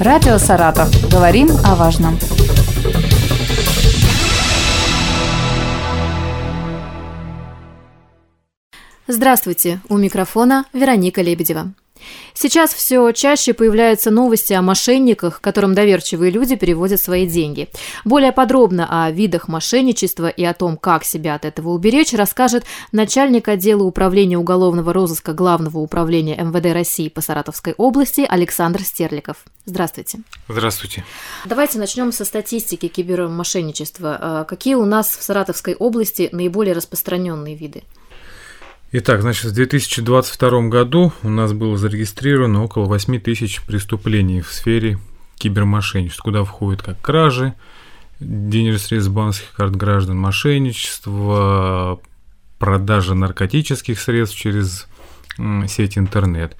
Радио «Саратов». Говорим о важном. Здравствуйте, у микрофона Вероника Лебедева. Сейчас все чаще появляются новости о мошенниках, которым доверчивые люди переводят свои деньги. Более подробно о видах мошенничества и о том, как себя от этого уберечь, расскажет начальник отдела управления уголовного розыска Главного управления МВД России по Саратовской области Александр Стерликов. Здравствуйте. Здравствуйте. Давайте начнем со статистики кибермошенничества. А какие у нас в Саратовской области наиболее распространенные виды? Итак, значит, в 2022 году у нас было зарегистрировано около 8 тысяч преступлений в сфере кибермошенничества, куда входят как кражи, денежных средств банковских карт граждан, мошенничество, продажа наркотических средств через сеть интернет.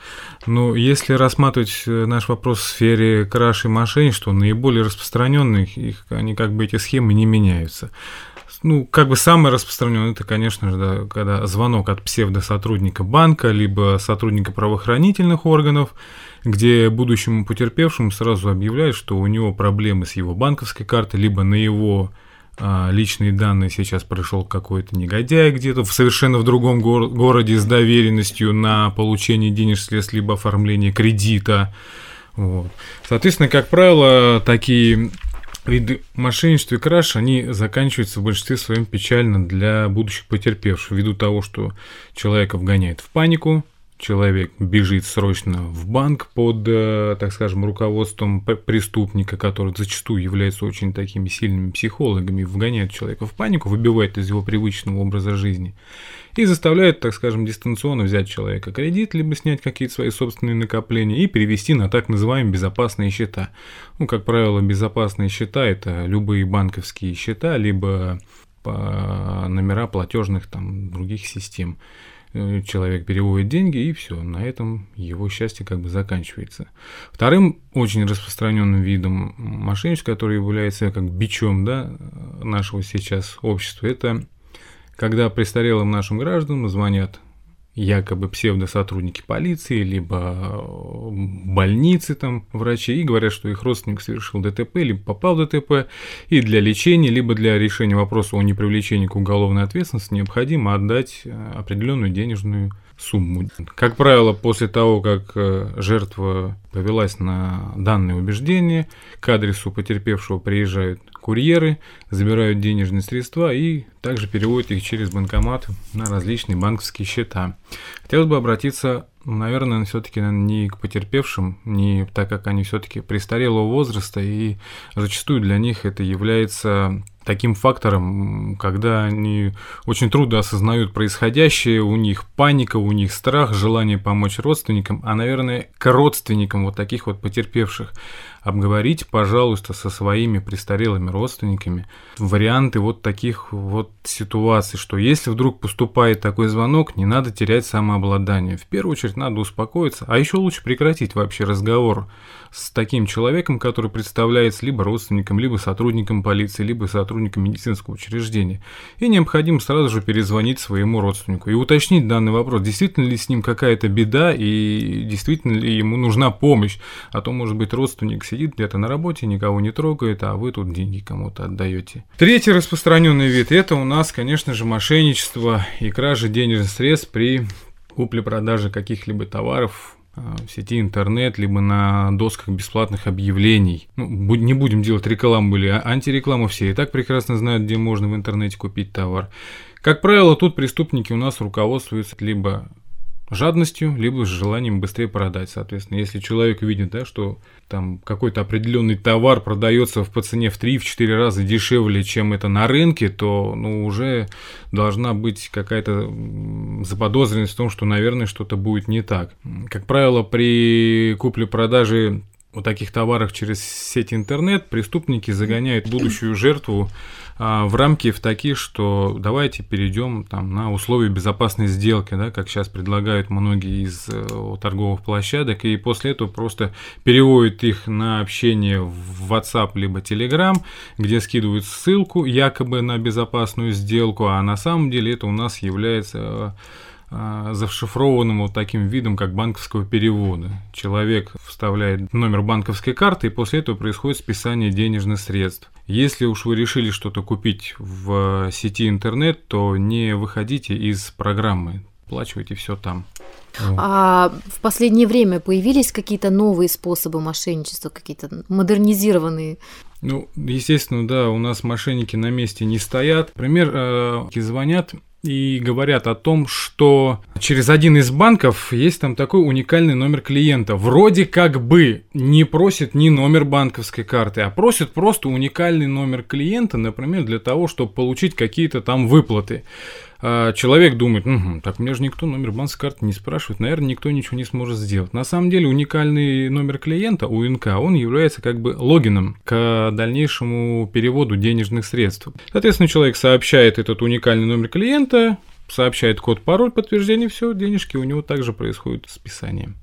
Но если рассматривать э, наш вопрос в сфере краж и мошенничества, наиболее распространенные, их, они как бы эти схемы не меняются ну, как бы самое распространенное, это, конечно же, да, когда звонок от псевдосотрудника банка, либо сотрудника правоохранительных органов, где будущему потерпевшему сразу объявляют, что у него проблемы с его банковской картой, либо на его а, личные данные сейчас пришел какой-то негодяй где-то в совершенно в другом гор- городе с доверенностью на получение денежных средств, либо оформление кредита. Вот. Соответственно, как правило, такие виды мошенничества и краж, они заканчиваются в большинстве своем печально для будущих потерпевших, ввиду того, что человека вгоняет в панику, человек бежит срочно в банк под, э, так скажем, руководством преступника, который зачастую является очень такими сильными психологами, вгоняет человека в панику, выбивает из его привычного образа жизни и заставляет, так скажем, дистанционно взять человека кредит, либо снять какие-то свои собственные накопления и перевести на так называемые безопасные счета. Ну, как правило, безопасные счета – это любые банковские счета, либо по номера платежных там других систем. Э, человек переводит деньги, и все, на этом его счастье как бы заканчивается. Вторым очень распространенным видом мошенничества, который является как бичом да, нашего сейчас общества, это когда престарелым нашим гражданам звонят якобы псевдосотрудники полиции, либо э, больницы там, врачи, и говорят, что их родственник совершил ДТП, либо попал в ДТП, и для лечения, либо для решения вопроса о непривлечении к уголовной ответственности необходимо отдать э, определенную денежную. Как правило, после того, как э, жертва повелась на данное убеждение, к адресу потерпевшего приезжают курьеры, забирают денежные средства и также переводят их через банкомат на различные банковские счета. Хотелось бы обратиться, наверное, все-таки не к потерпевшим, не так как они все-таки престарелого возраста, и зачастую для них это является таким фактором, когда они очень трудно осознают происходящее, у них паника, у них страх, желание помочь родственникам, а, наверное, к родственникам вот таких вот потерпевших обговорите, пожалуйста, со своими престарелыми родственниками варианты вот таких вот ситуаций, что если вдруг поступает такой звонок, не надо терять самообладание. В первую очередь надо успокоиться, а еще лучше прекратить вообще разговор с таким человеком, который представляется либо родственником, либо сотрудником полиции, либо сотрудником медицинского учреждения. И необходимо сразу же перезвонить своему родственнику и уточнить данный вопрос, действительно ли с ним какая-то беда и действительно ли ему нужна помощь. А то, может быть, родственник сидит где-то на работе, никого не трогает, а вы тут деньги кому-то отдаете. Третий распространенный вид – это у нас, конечно же, мошенничество и кража денежных средств при купле-продаже каких-либо товаров в сети интернет, либо на досках бесплатных объявлений. Ну, не будем делать рекламу или а антирекламу, все и так прекрасно знают, где можно в интернете купить товар. Как правило, тут преступники у нас руководствуются либо жадностью, либо с желанием быстрее продать. Соответственно, если человек видит, да, что там какой-то определенный товар продается по цене в 3-4 раза дешевле, чем это на рынке, то ну, уже должна быть какая-то заподозренность в том, что, наверное, что-то будет не так. Как правило, при купле-продаже вот таких товаров через сеть интернет. Преступники загоняют будущую жертву а, в рамки в такие, что давайте перейдем там, на условия безопасной сделки, да, как сейчас предлагают многие из э, торговых площадок, и после этого просто переводят их на общение в WhatsApp либо Telegram, где скидывают ссылку якобы на безопасную сделку, а на самом деле это у нас является а, зашифрованным вот таким видом, как банковского перевода. Человек вставляет номер банковской карты, и после этого происходит списание денежных средств. Если уж вы решили что-то купить в сети интернет, то не выходите из программы, оплачивайте все там. А в последнее время появились какие-то новые способы мошенничества, какие-то модернизированные? Ну, естественно, да, у нас мошенники на месте не стоят. Например, э, звонят и говорят о том, что через один из банков есть там такой уникальный номер клиента. Вроде как бы не просит ни номер банковской карты, а просит просто уникальный номер клиента, например, для того, чтобы получить какие-то там выплаты. А человек думает, угу, так мне же никто номер банковской карты не спрашивает, наверное, никто ничего не сможет сделать. На самом деле уникальный номер клиента УНК, он является как бы логином к дальнейшему переводу денежных средств. Соответственно, человек сообщает этот уникальный номер клиента, сообщает код, пароль, подтверждение, все, денежки у него также происходит списание.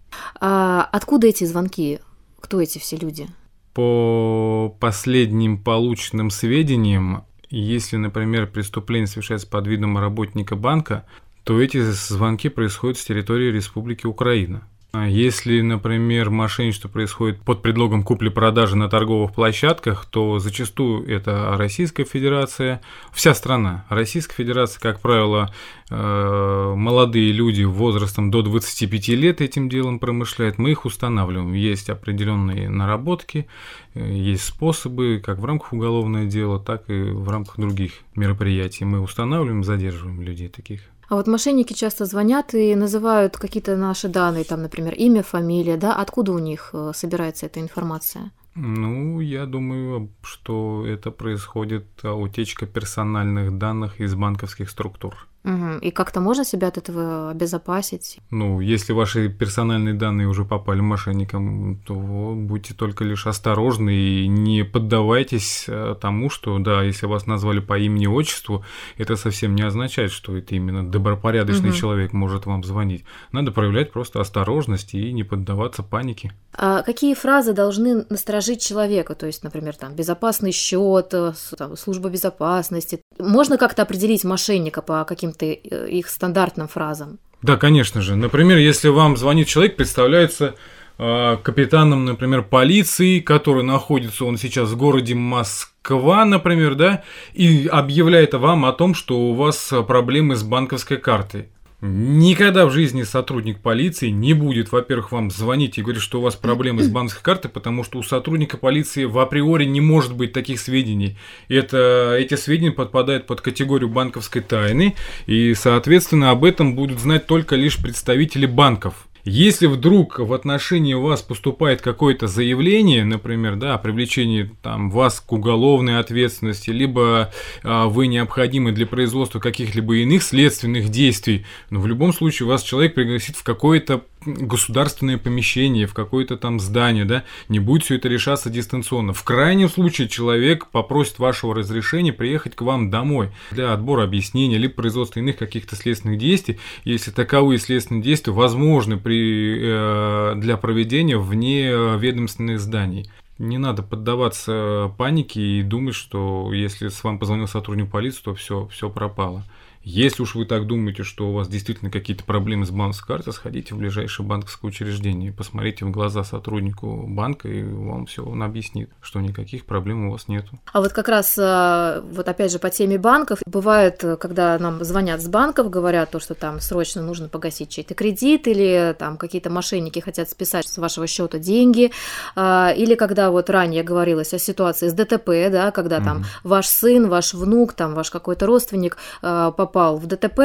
А откуда эти звонки? Кто эти все люди? По последним полученным сведениям, если, например, преступление совершается под видом работника банка, то эти звонки происходят с территории Республики Украина. А если, например, мошенничество происходит под предлогом купли-продажи на торговых площадках, то зачастую это Российская Федерация, вся страна. Российская Федерация, как правило, э, молодые люди возрастом до 25 лет этим делом промышляют, мы их устанавливаем. Есть определенные наработки, э, есть способы, как в рамках уголовного дела, так и в рамках других мероприятий. Мы устанавливаем, задерживаем людей таких. А вот мошенники часто звонят и называют какие-то наши данные, там, например, имя, фамилия, да? Откуда у них э, собирается эта информация? Ну, я думаю, что это происходит а, утечка персональных данных из банковских структур. Угу. И как-то можно себя от этого обезопасить? Ну, если ваши персональные данные уже попали мошенникам, то будьте только лишь осторожны и не поддавайтесь э, тому, что, да, если вас назвали по имени отчеству, это совсем не означает, что это именно добропорядочный угу. человек может вам звонить. Надо проявлять просто осторожность и не поддаваться панике. А какие фразы должны насторожить человека? То есть, например, там безопасный счет, э, служба безопасности. Можно как-то определить мошенника по каким каким-то э, их стандартным фразам. Да, конечно же. Например, если вам звонит человек, представляется э, капитаном, например, полиции, который находится он сейчас в городе Москва, например, да, и объявляет вам о том, что у вас проблемы с банковской картой. Никогда в жизни сотрудник полиции не будет, во-первых, вам звонить и говорить, что у вас проблемы с банковской картой, потому что у сотрудника полиции в априори не может быть таких сведений. Это, эти сведения подпадают под категорию банковской тайны, и, соответственно, об этом будут знать только лишь представители банков. Если вдруг в отношении вас поступает какое-то заявление, например, да, о привлечении там, вас к уголовной ответственности, либо а, вы необходимы для производства каких-либо иных следственных действий, но в любом случае вас человек пригласит в какое-то государственное помещение, в какое-то там здание, да, не будет все это решаться дистанционно. В крайнем случае человек попросит вашего разрешения приехать к вам домой для отбора объяснения, либо производства иных каких-то следственных действий, если таковые следственные действия возможны при, э, для проведения вне ведомственных зданий. Не надо поддаваться панике и думать, что если с вами позвонил сотрудник полиции, то все, все пропало. Если уж вы так думаете, что у вас действительно какие-то проблемы с банковской картой, сходите в ближайшее банковское учреждение, посмотрите в глаза сотруднику банка, и вам все он объяснит, что никаких проблем у вас нету. А вот как раз, э, вот опять же, по теме банков, бывает, когда нам звонят с банков, говорят то, что там срочно нужно погасить чей-то кредит, или там какие-то мошенники хотят списать с вашего счета деньги, э, или когда вот ранее говорилось о ситуации с ДТП, да, когда там mm-hmm. ваш сын, ваш внук, там ваш какой-то родственник э, попал в ДТП,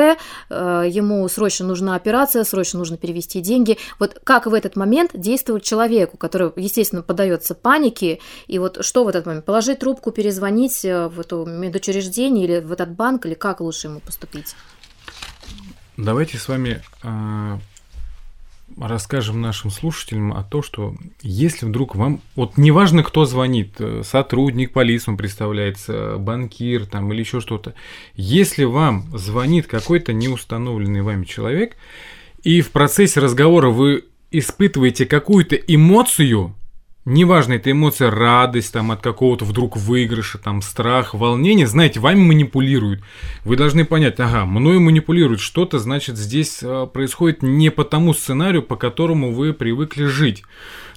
э, ему срочно нужна операция, срочно нужно перевести деньги. Вот как в этот момент действовать человеку, который, естественно, поддается панике, и вот что в этот момент? Положить трубку, перезвонить э, в это медучреждение или в этот банк, или как лучше ему поступить? Давайте с вами э, расскажем нашим слушателям о том, что если вдруг вам, вот неважно, кто звонит, э, сотрудник полиции, он представляется, банкир там или еще что-то, если вам звонит какой-то неустановленный вами человек, и в процессе разговора вы испытываете какую-то эмоцию, Неважно, это эмоция радость там от какого-то вдруг выигрыша, там страх, волнение, знаете, вами манипулируют. Вы должны понять, ага, мною манипулируют что-то, значит, здесь а, происходит не по тому сценарию, по которому вы привыкли жить.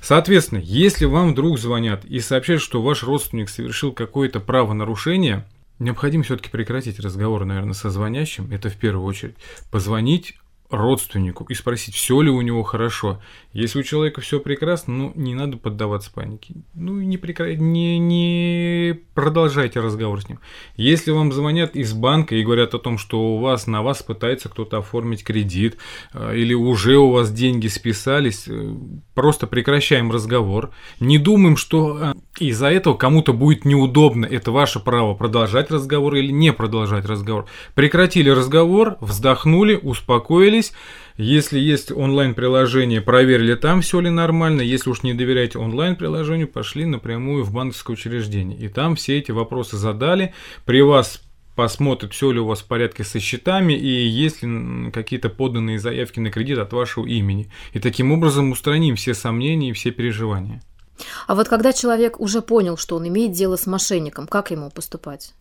Соответственно, если вам вдруг звонят и сообщают, что ваш родственник совершил какое-то правонарушение, необходимо все-таки прекратить разговор, наверное, со звонящим. Это в первую очередь. Позвонить родственнику и спросить, все ли у него хорошо. Если у человека все прекрасно, ну, не надо поддаваться панике. Ну, не, прекра... не, не продолжайте разговор с ним. Если вам звонят из банка и говорят о том, что у вас на вас пытается кто-то оформить кредит, э, или уже у вас деньги списались, э, просто прекращаем разговор. Не думаем, что э, из-за этого кому-то будет неудобно. Это ваше право продолжать разговор или не продолжать разговор. Прекратили разговор, вздохнули, успокоились. Если есть онлайн-приложение, проверили там все ли нормально. Если уж не доверяете онлайн-приложению, пошли напрямую в банковское учреждение. И там все эти вопросы задали. При вас посмотрят, все ли у вас в порядке со счетами и есть ли какие-то поданные заявки на кредит от вашего имени. И таким образом устраним все сомнения и все переживания. А вот когда человек уже понял, что он имеет дело с мошенником, как ему поступать?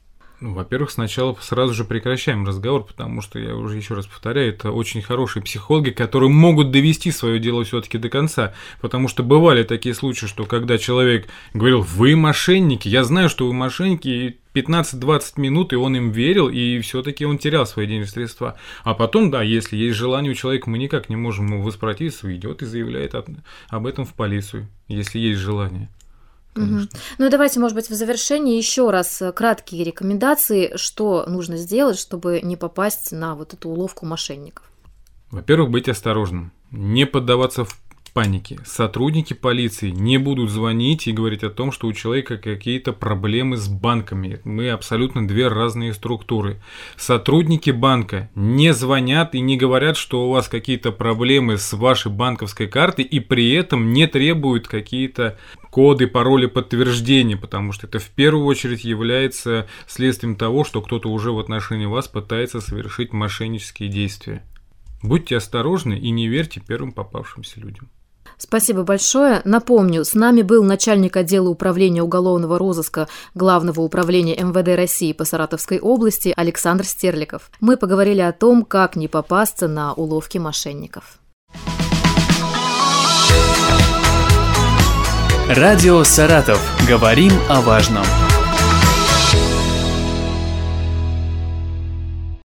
Ну, во-первых, сначала сразу же прекращаем разговор, потому что, я уже еще раз повторяю, это очень хорошие психологи, которые могут довести свое дело все-таки до конца. Потому что бывали такие случаи, что когда человек говорил, вы мошенники, я знаю, что вы мошенники, и 15-20 минут, и он им верил, и все-таки он терял свои денежные средства. А потом, да, если есть желание у человека, мы никак не можем ему воспротивиться, идет и заявляет об этом в полицию, если есть желание. Угу. Ну и давайте, может быть, в завершении еще раз э, краткие рекомендации, что нужно сделать, чтобы не попасть на вот эту уловку мошенников. Во-первых, быть осторожным, не поддаваться в панике. Сотрудники полиции не будут звонить и говорить о том, что у человека какие-то проблемы с банками. Мы абсолютно две разные структуры. Сотрудники банка не звонят и не говорят, что у вас какие-то проблемы с вашей банковской картой и при этом не требуют какие-то коды, пароли подтверждения, потому что это в первую очередь является следствием того, что кто-то уже в отношении вас пытается совершить мошеннические действия. Будьте осторожны и не верьте первым попавшимся людям. Спасибо большое. Напомню, с нами был начальник отдела управления уголовного розыска Главного управления МВД России по Саратовской области Александр Стерликов. Мы поговорили о том, как не попасться на уловки мошенников. Радио «Саратов». Говорим о важном.